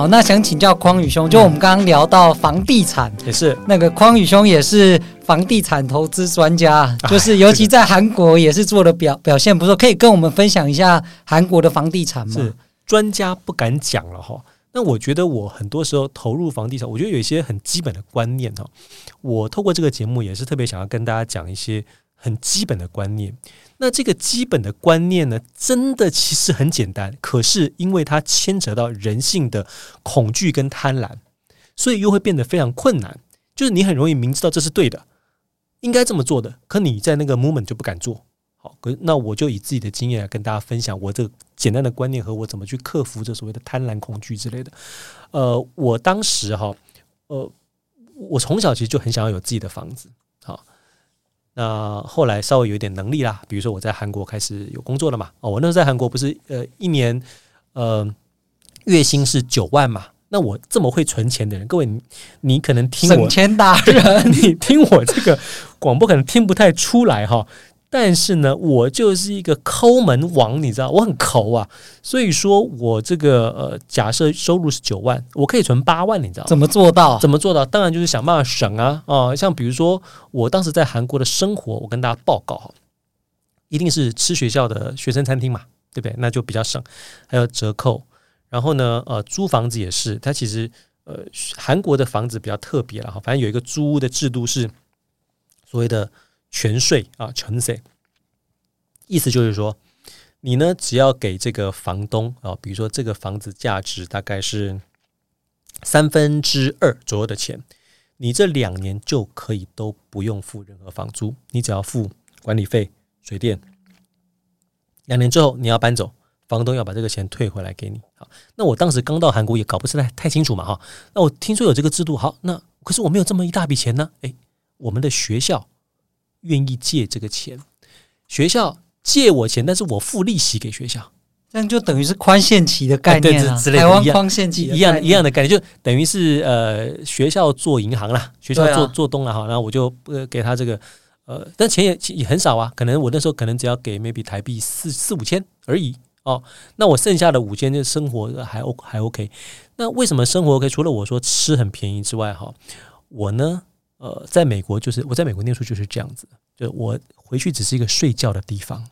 好，那想请教匡宇兄，就我们刚刚聊到房地产，也是那个匡宇兄也是房地产投资专家，就是尤其在韩国也是做的表表现不错，可以跟我们分享一下韩国的房地产吗？是专家不敢讲了哈。那我觉得我很多时候投入房地产，我觉得有一些很基本的观念哈。我透过这个节目也是特别想要跟大家讲一些很基本的观念。那这个基本的观念呢，真的其实很简单，可是因为它牵扯到人性的恐惧跟贪婪，所以又会变得非常困难。就是你很容易明知道这是对的，应该这么做的，可你在那个 moment 就不敢做。好，可那我就以自己的经验来跟大家分享我这个简单的观念和我怎么去克服这所谓的贪婪、恐惧之类的。呃，我当时哈，呃，我从小其实就很想要有自己的房子。好，那后来稍微有一点能力啦，比如说我在韩国开始有工作了嘛。哦，我那时候在韩国不是呃一年呃月薪是九万嘛？那我这么会存钱的人，各位你你可能听我省钱达人，你听我这个广播可能听不太出来哈。但是呢，我就是一个抠门王，你知道，我很抠啊。所以说我这个呃，假设收入是九万，我可以存八万，你知道吗？怎么做到？怎么做到？当然就是想办法省啊啊、呃！像比如说，我当时在韩国的生活，我跟大家报告，一定是吃学校的学生餐厅嘛，对不对？那就比较省，还有折扣。然后呢，呃，租房子也是，它其实呃，韩国的房子比较特别了哈，反正有一个租屋的制度是所谓的。全税啊，全税，意思就是说，你呢只要给这个房东啊，比如说这个房子价值大概是三分之二左右的钱，你这两年就可以都不用付任何房租，你只要付管理费、水电。两年之后你要搬走，房东要把这个钱退回来给你。好，那我当时刚到韩国也搞不是太太清楚嘛，哈。那我听说有这个制度，好，那可是我没有这么一大笔钱呢。诶，我们的学校。愿意借这个钱，学校借我钱，但是我付利息给学校，这样就等于是宽限期的概念啊，台湾宽限期一样一样的概念，就等于是呃学校做银行啦，学校做做东了哈，然后我就呃给他这个呃，但钱也也很少啊，可能我那时候可能只要给 maybe 台币四四五千而已哦，那我剩下的五千就生活还 O 还 OK，那为什么生活 OK？除了我说吃很便宜之外哈，我呢？呃，在美国就是我在美国念书就是这样子，就我回去只是一个睡觉的地方。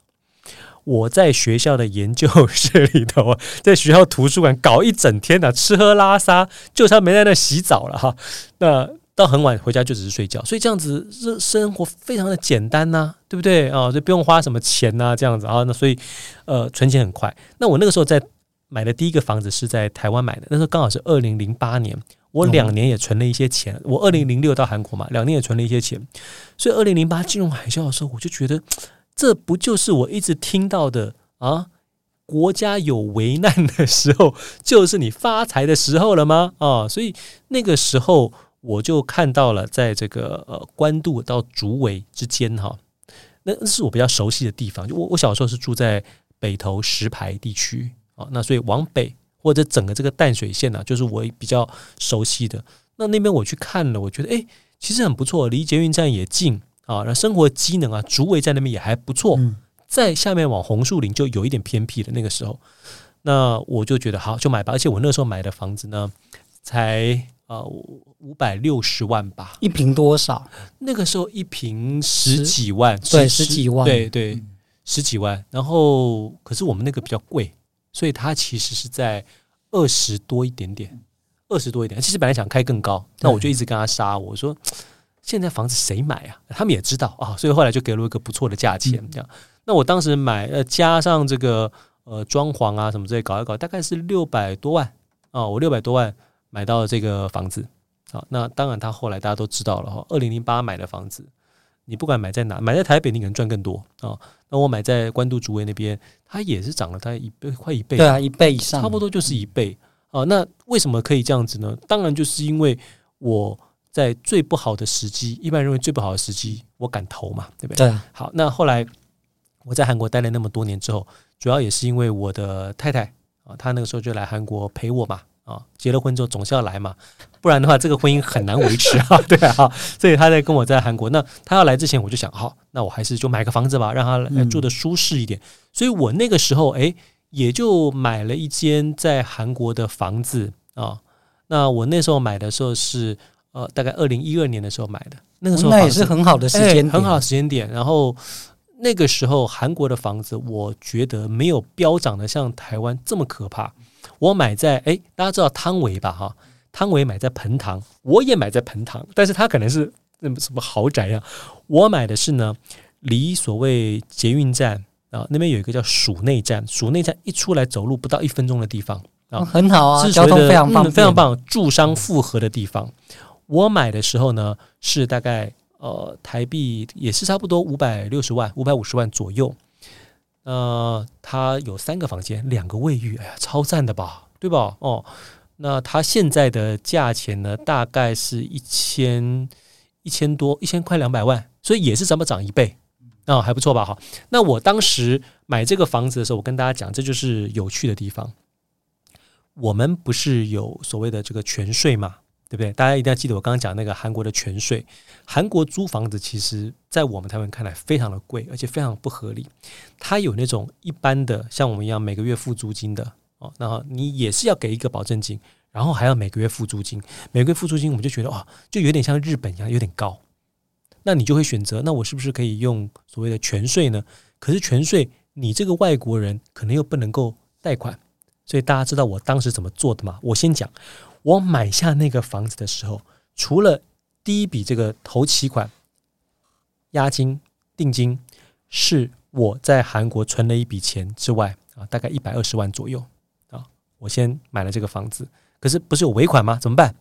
我在学校的研究 室里头，在学校图书馆搞一整天的、啊，吃喝拉撒，就差没在那洗澡了哈。那到很晚回家就只是睡觉，所以这样子生生活非常的简单呐、啊，对不对啊？就不用花什么钱呐、啊，这样子啊。那所以呃，存钱很快。那我那个时候在买的第一个房子是在台湾买的，那时候刚好是二零零八年。我两年也存了一些钱，我二零零六到韩国嘛，两年也存了一些钱，所以二零零八金融海啸的时候，我就觉得这不就是我一直听到的啊？国家有危难的时候，就是你发财的时候了吗？啊，所以那个时候我就看到了，在这个呃官渡到竹围之间哈，那是我比较熟悉的地方。就我我小时候是住在北投石牌地区啊，那所以往北。或者整个这个淡水线呢、啊，就是我比较熟悉的。那那边我去看了，我觉得诶，其实很不错，离捷运站也近啊。那生活机能啊，竹围在那边也还不错。在下面往红树林就有一点偏僻的那个时候，那我就觉得好，就买吧。而且我那时候买的房子呢，才呃五百六十万吧。一平多少？那个时候一平十几万，对，十几万，对对，十几万。然后可是我们那个比较贵。所以它其实是在二十多一点点，二十多一点。其实本来想开更高，那我就一直跟他杀。我说现在房子谁买啊？他们也知道啊，所以后来就给了我一个不错的价钱。这样，那我当时买呃加上这个呃装潢啊什么之类搞一搞，大概是六百多万啊。我六百多万买到了这个房子好。那当然，他后来大家都知道了哈。二零零八买的房子。你不管买在哪，买在台北你可能赚更多啊、哦。那我买在关渡竹围那边，它也是涨了大概一倍，快一倍。对啊，一倍以上，差不多就是一倍啊、哦。那为什么可以这样子呢？当然就是因为我在最不好的时机，一般认为最不好的时机，我敢投嘛，对不对？对啊。好，那后来我在韩国待了那么多年之后，主要也是因为我的太太啊，她那个时候就来韩国陪我嘛。啊，结了婚之后总是要来嘛，不然的话这个婚姻很难维持啊。对啊，所以他在跟我在韩国，那他要来之前我就想，好，那我还是就买个房子吧，让他来住的舒适一点。所以我那个时候哎，也就买了一间在韩国的房子啊。那我那时候买的时候是呃，大概二零一二年的时候买的，那个时候那也是很好的时间，很好的时间点。然后那个时候韩国的房子，我觉得没有飙涨的像台湾这么可怕。我买在哎，大家知道汤唯吧？哈，汤唯买在彭塘，我也买在彭塘，但是他可能是那么什么豪宅呀？我买的是呢，离所谓捷运站啊那边有一个叫蜀内站，蜀内站一出来走路不到一分钟的地方啊，很好啊，交通非常棒，嗯，非常棒，住商复合的地方。我买的时候呢，是大概呃台币也是差不多五百六十万、五百五十万左右。呃，它有三个房间，两个卫浴，哎呀，超赞的吧，对吧？哦，那它现在的价钱呢，大概是一千一千多，一千块两百万，所以也是怎么涨一倍啊，还不错吧？哈，那我当时买这个房子的时候，我跟大家讲，这就是有趣的地方。我们不是有所谓的这个全税嘛？对不对？大家一定要记得我刚刚讲那个韩国的全税。韩国租房子，其实在我们台湾看来非常的贵，而且非常不合理。它有那种一般的，像我们一样每个月付租金的哦，然后你也是要给一个保证金，然后还要每个月付租金。每个月付租金，我们就觉得哦，就有点像日本一样，有点高。那你就会选择，那我是不是可以用所谓的全税呢？可是全税，你这个外国人可能又不能够贷款，所以大家知道我当时怎么做的吗？我先讲。我买下那个房子的时候，除了第一笔这个头期款、押金、定金是我在韩国存了一笔钱之外啊，大概一百二十万左右啊，我先买了这个房子。可是不是有尾款吗？怎么办？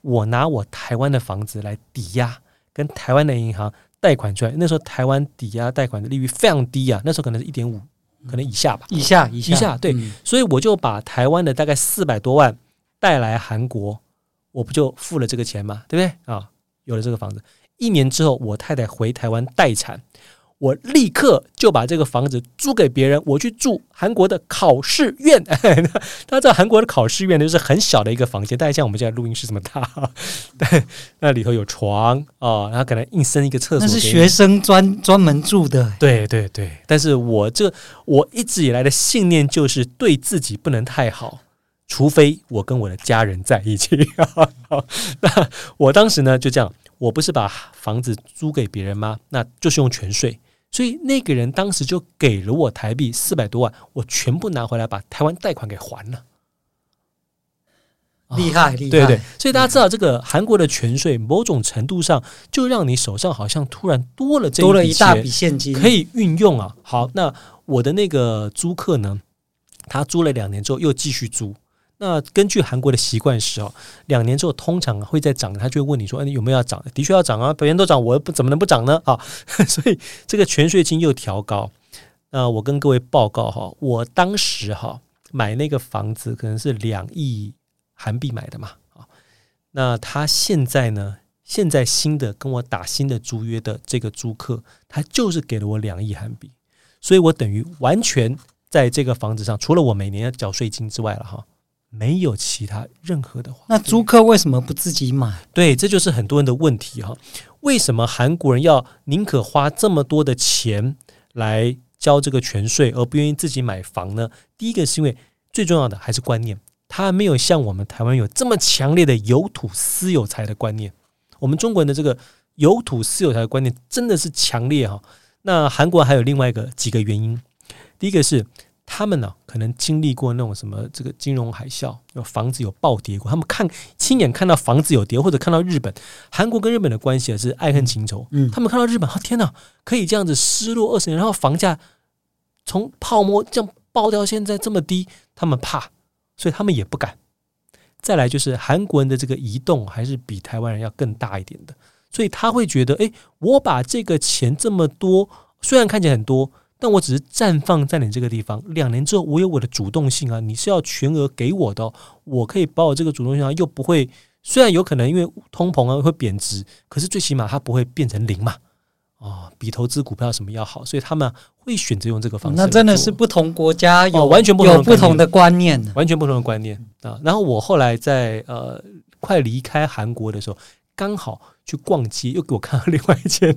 我拿我台湾的房子来抵押，跟台湾的银行贷款出来。那时候台湾抵押贷款的利率非常低啊，那时候可能是一点五，可能以下吧，以下以下，以下对，嗯，所以我就把台湾的大概四百多万。带来韩国，我不就付了这个钱吗？对不对啊？有了这个房子，一年之后，我太太回台湾待产，我立刻就把这个房子租给别人，我去住韩国的考试院。大家知道韩国的考试院就是很小的一个房间，大概像我们现在录音室这么大，对，那里头有床啊，然后可能硬生一个厕所，那是学生专专门住的。对对对，但是我这我一直以来的信念就是对自己不能太好。除非我跟我的家人在一起，那我当时呢就这样，我不是把房子租给别人吗？那就是用全税，所以那个人当时就给了我台币四百多万，我全部拿回来把台湾贷款给还了。厉害，厉害，对对，所以大家知道这个韩国的全税，某种程度上就让你手上好像突然多了这多了一大笔现金可以运用啊。好，那我的那个租客呢，他租了两年之后又继续租。那根据韩国的习惯是哦，两年之后通常会再涨，他就会问你说：“，你有没有要涨？”的确要涨啊，别人都涨，我不怎么能不涨呢？啊，所以这个全税金又调高。那我跟各位报告哈，我当时哈买那个房子可能是两亿韩币买的嘛啊。那他现在呢？现在新的跟我打新的租约的这个租客，他就是给了我两亿韩币，所以我等于完全在这个房子上，除了我每年要缴税金之外了哈。没有其他任何的话，那租客为什么不自己买？对，这就是很多人的问题哈。为什么韩国人要宁可花这么多的钱来交这个全税，而不愿意自己买房呢？第一个是因为最重要的还是观念，他没有像我们台湾有这么强烈的有土私有财的观念。我们中国人的这个有土私有财的观念真的是强烈哈。那韩国还有另外一个几个原因，第一个是。他们呢、啊，可能经历过那种什么这个金融海啸，有房子有暴跌过。他们看亲眼看到房子有跌，或者看到日本、韩国跟日本的关系是爱恨情仇。嗯，他们看到日本，啊天哪，可以这样子失落二十年，然后房价从泡沫这样爆掉，现在这么低，他们怕，所以他们也不敢。再来就是韩国人的这个移动还是比台湾人要更大一点的，所以他会觉得，哎，我把这个钱这么多，虽然看起来很多。但我只是绽放在你这个地方，两年之后我有我的主动性啊！你是要全额给我的，我可以把我这个主动性啊，又不会，虽然有可能因为通膨啊会贬值，可是最起码它不会变成零嘛，哦，比投资股票什么要好，所以他们会选择用这个方式。那真的是不同国家有、哦、完全不同有不同的观念，完全不同的观念啊！然后我后来在呃快离开韩国的时候，刚好去逛街，又给我看到另外一间，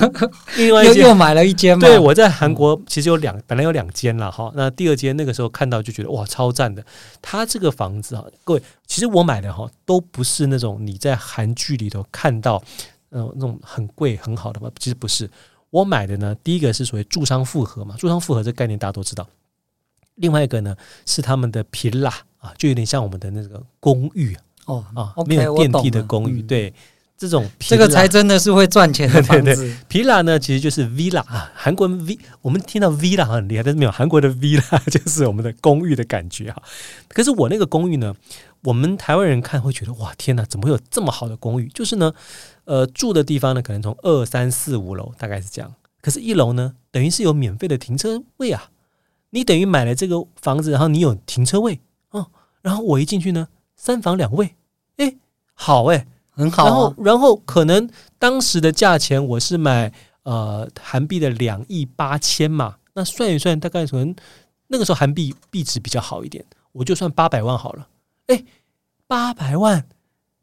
另外一间又又买了一间。对，我在韩国其实有两，本来有两间了哈。那第二间那个时候看到就觉得哇，超赞的。他这个房子啊，各位，其实我买的哈都不是那种你在韩剧里头看到呃那种很贵很好的吧？其实不是，我买的呢，第一个是所谓住商复合嘛，住商复合这个概念大家都知道。另外一个呢是他们的皮拉啊，就有点像我们的那个公寓哦啊没有电梯的公寓，对。这种这个才真的是会赚钱的房子。对对对，Villa 呢，其实就是 Villa 啊，韩国 V，我们听到 Villa 很厉害，但是没有韩国的 Villa 就是我们的公寓的感觉哈。可是我那个公寓呢，我们台湾人看会觉得哇，天哪，怎么会有这么好的公寓？就是呢，呃，住的地方呢，可能从二三四五楼大概是这样，可是一楼呢，等于是有免费的停车位啊。你等于买了这个房子，然后你有停车位哦，然后我一进去呢，三房两卫，哎，好哎。很好、然后，然后可能当时的价钱我是买呃韩币的两亿八千嘛，那算一算大概可能那个时候韩币币值比较好一点，我就算八百万好了。哎，八百万，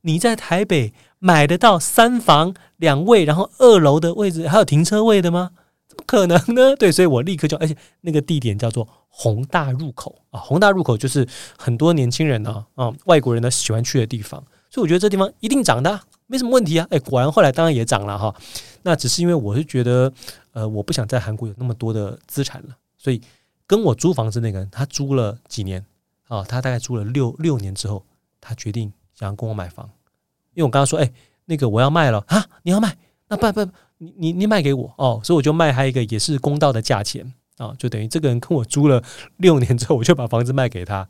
你在台北买得到三房两卫，然后二楼的位置还有停车位的吗？怎么可能呢？对，所以我立刻就，而且那个地点叫做宏大入口啊，宏大入口就是很多年轻人呢啊，啊外国人呢喜欢去的地方。所以我觉得这地方一定涨的，没什么问题啊！哎，果然后来当然也涨了哈。那只是因为我是觉得，呃，我不想在韩国有那么多的资产了，所以跟我租房子那个人，他租了几年啊？他大概租了六六年之后，他决定想要跟我买房，因为我刚刚说，哎，那个我要卖了啊！你要卖？那不不，你你你卖给我哦，所以我就卖他一个也是公道的价钱啊，就等于这个人跟我租了六年之后，我就把房子卖给他。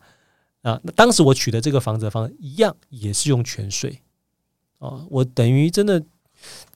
啊，那当时我取得这个房子的方一样，也是用全税啊。我等于真的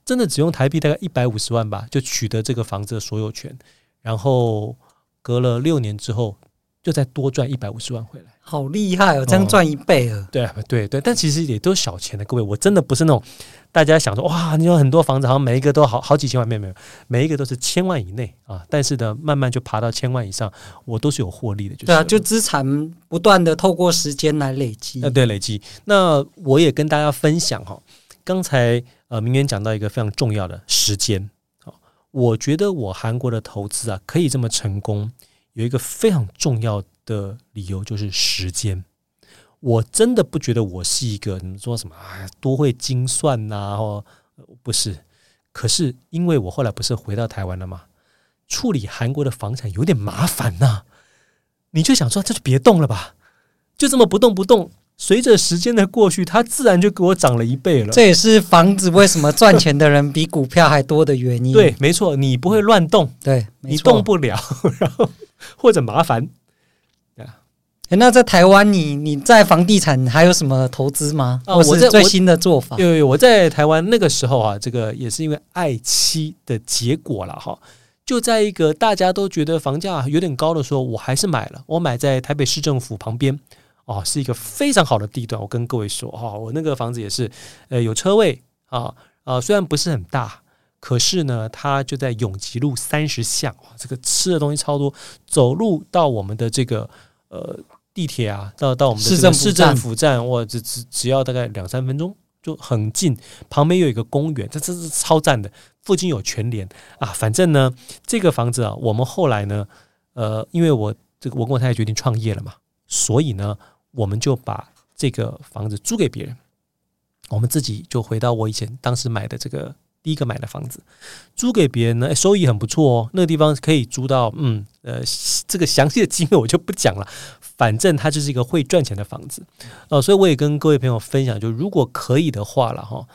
真的只用台币大概一百五十万吧，就取得这个房子的所有权。然后隔了六年之后，就再多赚一百五十万回来。好厉害哦，这样赚一倍了。哦、对对对，但其实也都是小钱的，各位，我真的不是那种。大家想说哇，你有很多房子，好像每一个都好好几千万，没有没有，每一个都是千万以内啊。但是呢，慢慢就爬到千万以上，我都是有获利的。就是对啊，就资产不断的透过时间来累积。呃，对，累积。那我也跟大家分享哈，刚才呃，明远讲到一个非常重要的时间。好，我觉得我韩国的投资啊，可以这么成功，有一个非常重要的理由，就是时间。我真的不觉得我是一个你说什么啊，多会精算呐、啊，或不是。可是因为我后来不是回到台湾了吗？处理韩国的房产有点麻烦呐、啊。你就想说，这就别动了吧，就这么不动不动。随着时间的过去，它自然就给我涨了一倍了。这也是房子为什么赚钱的人比股票还多的原因。对，没错，你不会乱动，对，你动不了，然后 或者麻烦。那在台湾，你你在房地产还有什么投资吗？啊，我是最新的做法。有有，我在台湾那个时候啊，这个也是因为爱妻的结果了哈。就在一个大家都觉得房价有点高的时候，我还是买了。我买在台北市政府旁边，哦，是一个非常好的地段。我跟各位说哈，我那个房子也是，呃，有车位啊啊，虽然不是很大，可是呢，它就在永吉路三十巷，哇，这个吃的东西超多，走路到我们的这个呃。地铁啊，到到我们的市政市政府站，哇，只只只要大概两三分钟就很近。旁边有一个公园，这这是超赞的。附近有全联啊，反正呢，这个房子啊，我们后来呢，呃，因为我这个我跟我太太决定创业了嘛，所以呢，我们就把这个房子租给别人，我们自己就回到我以前当时买的这个。第一个买的房子租给别人呢，收益很不错哦。那个地方可以租到，嗯，呃，这个详细的金额我就不讲了。反正它就是一个会赚钱的房子，哦，所以我也跟各位朋友分享，就如果可以的话了哈，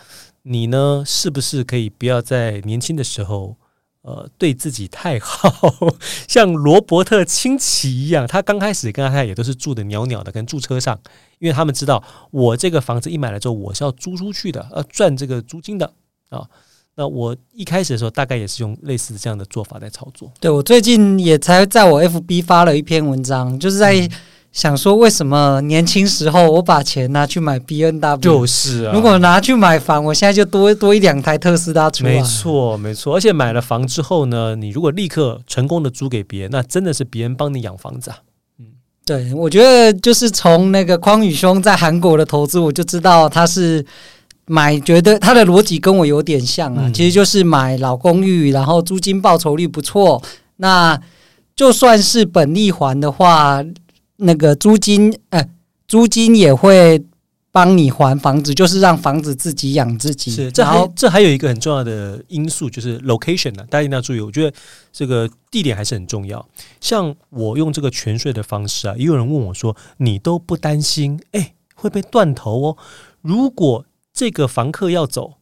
你呢是不是可以不要在年轻的时候，呃，对自己太好，像罗伯特清崎一样，他刚开始跟他太太也都是住的鸟鸟的，跟住车上，因为他们知道我这个房子一买了之后，我是要租出去的，要赚这个租金的啊。那我一开始的时候，大概也是用类似这样的做法在操作。对，我最近也才在我 FB 发了一篇文章，就是在想说，为什么年轻时候我把钱拿去买 B N W，就是啊，如果拿去买房，我现在就多多一两台特斯拉出来。没错，没错。而且买了房之后呢，你如果立刻成功的租给别人，那真的是别人帮你养房子啊。嗯，对，我觉得就是从那个匡宇兄在韩国的投资，我就知道他是。买，觉得他的逻辑跟我有点像啊，嗯、其实就是买老公寓，然后租金报酬率不错，那就算是本利还的话，那个租金，呃，租金也会。帮你还房子，就是让房子自己养自己。是，这还这还有一个很重要的因素，就是 location 呢、啊，大家一定要注意。我觉得这个地点还是很重要。像我用这个全税的方式啊，也有人问我说：“你都不担心哎会被断头哦？如果这个房客要走，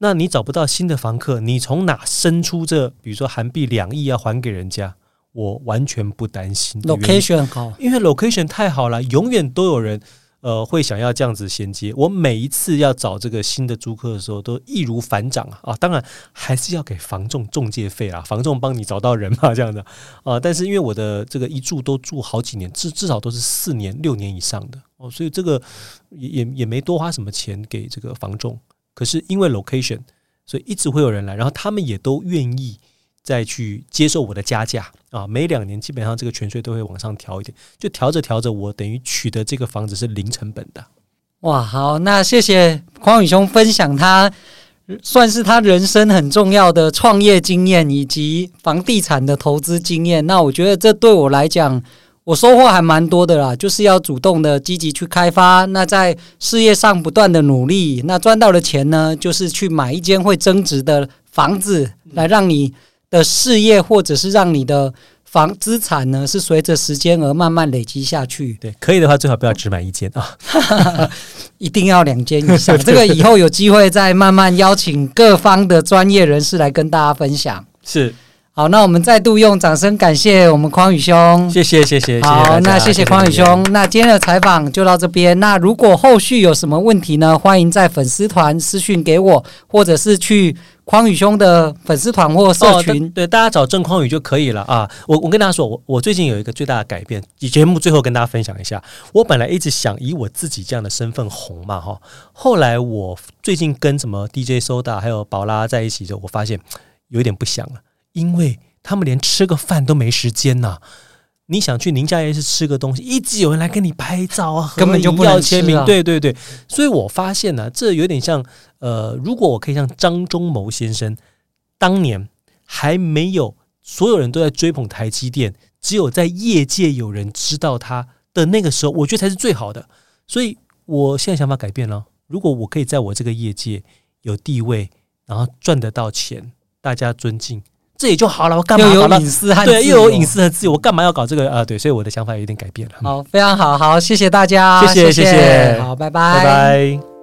那你找不到新的房客，你从哪生出这比如说韩币两亿要还给人家？我完全不担心。location 好，因为 location 太好了，永远都有人。”呃，会想要这样子衔接。我每一次要找这个新的租客的时候，都易如反掌啊！啊，当然还是要给房仲中介费啊，房仲帮你找到人嘛，这样的啊。但是因为我的这个一住都住好几年，至至少都是四年、六年以上的哦，所以这个也也也没多花什么钱给这个房仲。可是因为 location，所以一直会有人来，然后他们也都愿意。再去接受我的加价啊，每两年基本上这个权税都会往上调一点，就调着调着，我等于取得这个房子是零成本的。哇，好，那谢谢匡宇兄分享他算是他人生很重要的创业经验以及房地产的投资经验。那我觉得这对我来讲，我收获还蛮多的啦，就是要主动的积极去开发，那在事业上不断的努力，那赚到的钱呢，就是去买一间会增值的房子来让你。的事业，或者是让你的房资产呢，是随着时间而慢慢累积下去。对，可以的话，最好不要只买一间啊，一定要两间以上。这个以后有机会再慢慢邀请各方的专业人士来跟大家分享。是。好，那我们再度用掌声感谢我们匡宇兄，谢谢谢谢。好，谢谢那谢谢匡宇兄，那今天的采访就到这边。那如果后续有什么问题呢？欢迎在粉丝团私讯给我，或者是去匡宇兄的粉丝团或社群。哦、对，大家找郑匡宇就可以了啊。我我跟大家说，我我最近有一个最大的改变，节目最后跟大家分享一下。我本来一直想以我自己这样的身份红嘛哈，后来我最近跟什么 DJ Soda 还有宝拉在一起之后，我发现有一点不想了。因为他们连吃个饭都没时间呐、啊，你想去宁夏夜市吃个东西，一直有人来跟你拍照啊，根本就不要签名。对对对，所以我发现呢、啊，这有点像呃，如果我可以像张忠谋先生当年还没有所有人都在追捧台积电，只有在业界有人知道他的那个时候，我觉得才是最好的。所以我现在想法改变了，如果我可以在我这个业界有地位，然后赚得到钱，大家尊敬。这也就好了，我干嘛又有隐私和对，又有隐私和自由，我干嘛要搞这个啊？对，所以我的想法有点改变了。好，非常好，好，谢谢大家，谢谢，谢谢，好，拜拜，拜拜。